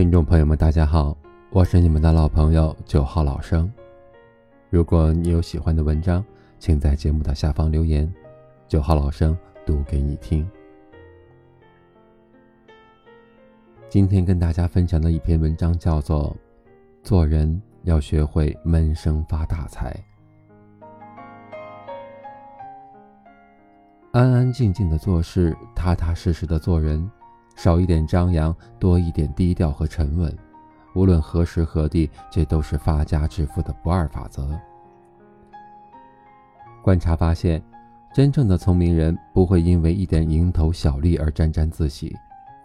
听众朋友们，大家好，我是你们的老朋友九号老生。如果你有喜欢的文章，请在节目的下方留言，九号老生读给你听。今天跟大家分享的一篇文章叫做《做人要学会闷声发大财》。安安静静的做事，踏踏实实的做人，少一点张扬，多一点低调和沉稳。无论何时何地，这都是发家致富的不二法则。观察发现，真正的聪明人不会因为一点蝇头小利而沾沾自喜，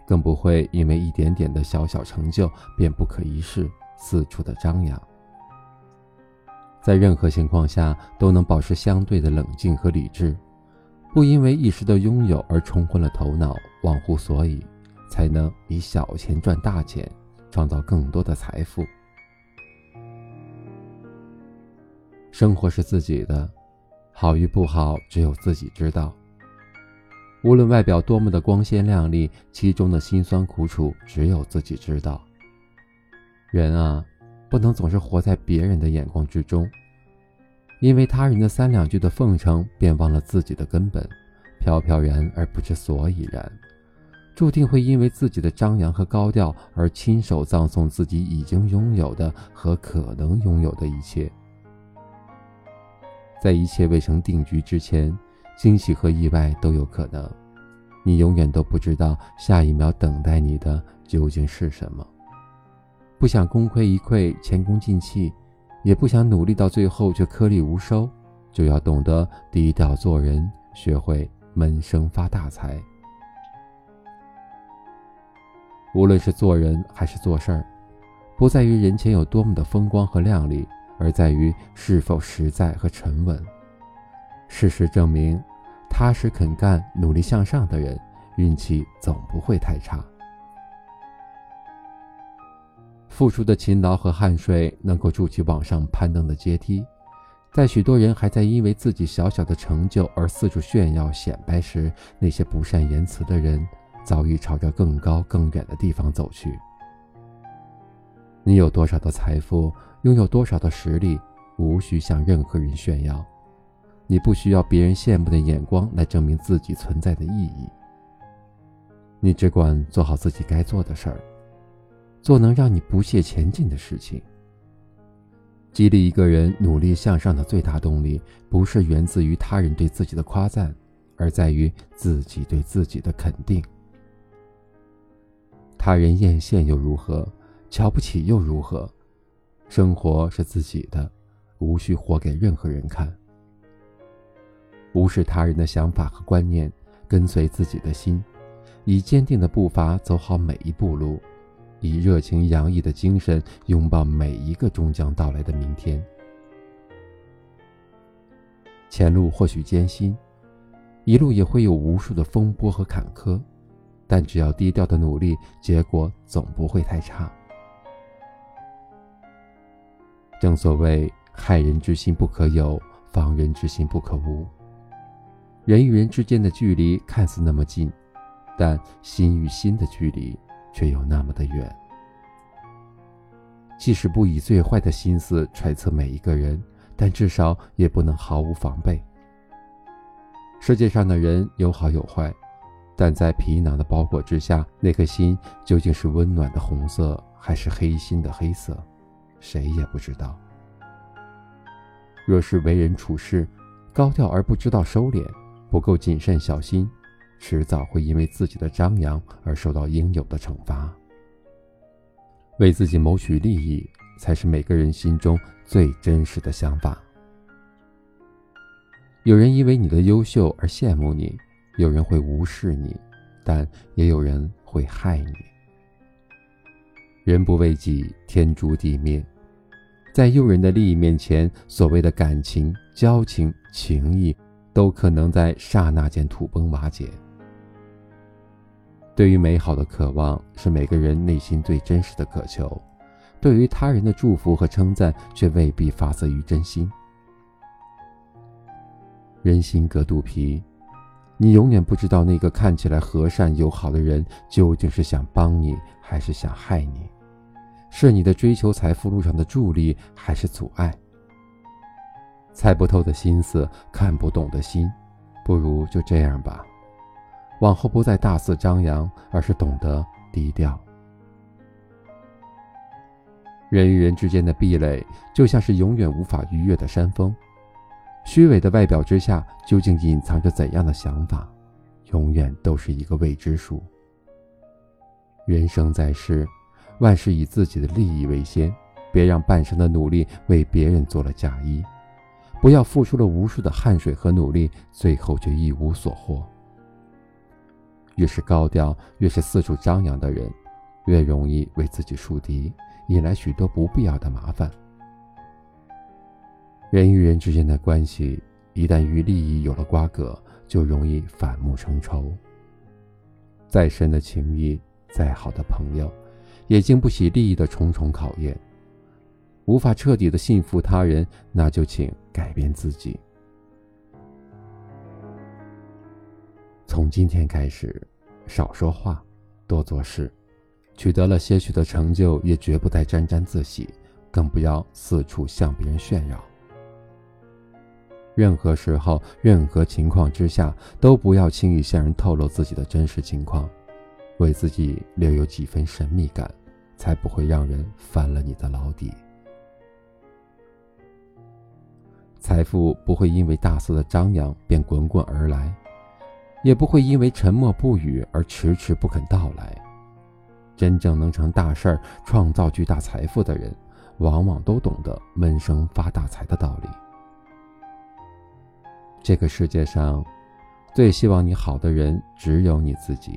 更不会因为一点点的小小成就便不可一世，四处的张扬。在任何情况下，都能保持相对的冷静和理智。不因为一时的拥有而冲昏了头脑，忘乎所以，才能以小钱赚大钱，创造更多的财富。生活是自己的，好与不好只有自己知道。无论外表多么的光鲜亮丽，其中的辛酸苦楚只有自己知道。人啊，不能总是活在别人的眼光之中。因为他人的三两句的奉承，便忘了自己的根本，飘飘然而不知所以然，注定会因为自己的张扬和高调而亲手葬送自己已经拥有的和可能拥有的一切。在一切未成定局之前，惊喜和意外都有可能，你永远都不知道下一秒等待你的究竟是什么。不想功亏一篑，前功尽弃。也不想努力到最后却颗粒无收，就要懂得低调做人，学会闷声发大财。无论是做人还是做事儿，不在于人前有多么的风光和亮丽，而在于是否实在和沉稳。事实证明，踏实肯干、努力向上的人，运气总不会太差。付出的勤劳和汗水能够筑起往上攀登的阶梯，在许多人还在因为自己小小的成就而四处炫耀显摆时，那些不善言辞的人早已朝着更高更远的地方走去。你有多少的财富，拥有多少的实力，无需向任何人炫耀，你不需要别人羡慕的眼光来证明自己存在的意义。你只管做好自己该做的事儿。做能让你不懈前进的事情。激励一个人努力向上的最大动力，不是源自于他人对自己的夸赞，而在于自己对自己的肯定。他人艳羡又如何？瞧不起又如何？生活是自己的，无需活给任何人看。无视他人的想法和观念，跟随自己的心，以坚定的步伐走好每一步路。以热情洋溢的精神拥抱每一个终将到来的明天。前路或许艰辛，一路也会有无数的风波和坎坷，但只要低调的努力，结果总不会太差。正所谓害人之心不可有，防人之心不可无。人与人之间的距离看似那么近，但心与心的距离。却又那么的远。即使不以最坏的心思揣测每一个人，但至少也不能毫无防备。世界上的人有好有坏，但在皮囊的包裹之下，那颗心究竟是温暖的红色，还是黑心的黑色，谁也不知道。若是为人处事高调而不知道收敛，不够谨慎小心。迟早会因为自己的张扬而受到应有的惩罚。为自己谋取利益，才是每个人心中最真实的想法。有人因为你的优秀而羡慕你，有人会无视你，但也有人会害你。人不为己，天诛地灭。在诱人的利益面前，所谓的感情、交情、情谊，都可能在刹那间土崩瓦解。对于美好的渴望是每个人内心最真实的渴求，对于他人的祝福和称赞却未必发自于真心。人心隔肚皮，你永远不知道那个看起来和善友好的人究竟是想帮你还是想害你。是你的追求财富路上的助力还是阻碍？猜不透的心思，看不懂的心，不如就这样吧。往后不再大肆张扬，而是懂得低调。人与人之间的壁垒，就像是永远无法逾越的山峰。虚伪的外表之下，究竟隐藏着怎样的想法，永远都是一个未知数。人生在世，万事以自己的利益为先，别让半生的努力为别人做了嫁衣，不要付出了无数的汗水和努力，最后却一无所获。越是高调，越是四处张扬的人，越容易为自己树敌。引来许多不必要的麻烦。人与人之间的关系，一旦与利益有了瓜葛，就容易反目成仇。再深的情谊，再好的朋友，也经不起利益的重重考验。无法彻底的信服他人，那就请改变自己。从今天开始，少说话，多做事。取得了些许的成就，也绝不再沾沾自喜，更不要四处向别人炫耀。任何时候、任何情况之下，都不要轻易向人透露自己的真实情况，为自己留有几分神秘感，才不会让人翻了你的老底。财富不会因为大肆的张扬便滚滚而来，也不会因为沉默不语而迟迟不肯到来。真正能成大事儿、创造巨大财富的人，往往都懂得闷声发大财的道理。这个世界上，最希望你好的人只有你自己。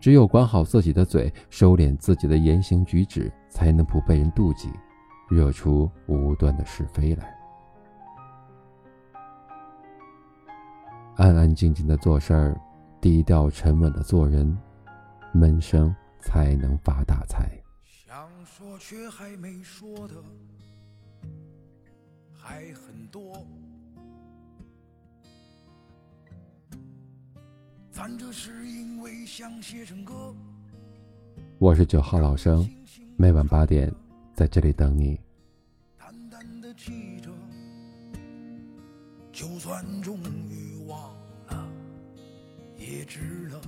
只有管好自己的嘴，收敛自己的言行举止，才能不被人妒忌，惹出无端的是非来。安安静静的做事儿，低调沉稳的做人，闷声。才能发大财。想说却还没说的还很多，我是九号老生，每晚八点在这里等你。淡淡的记着，就算终于忘了，也值了。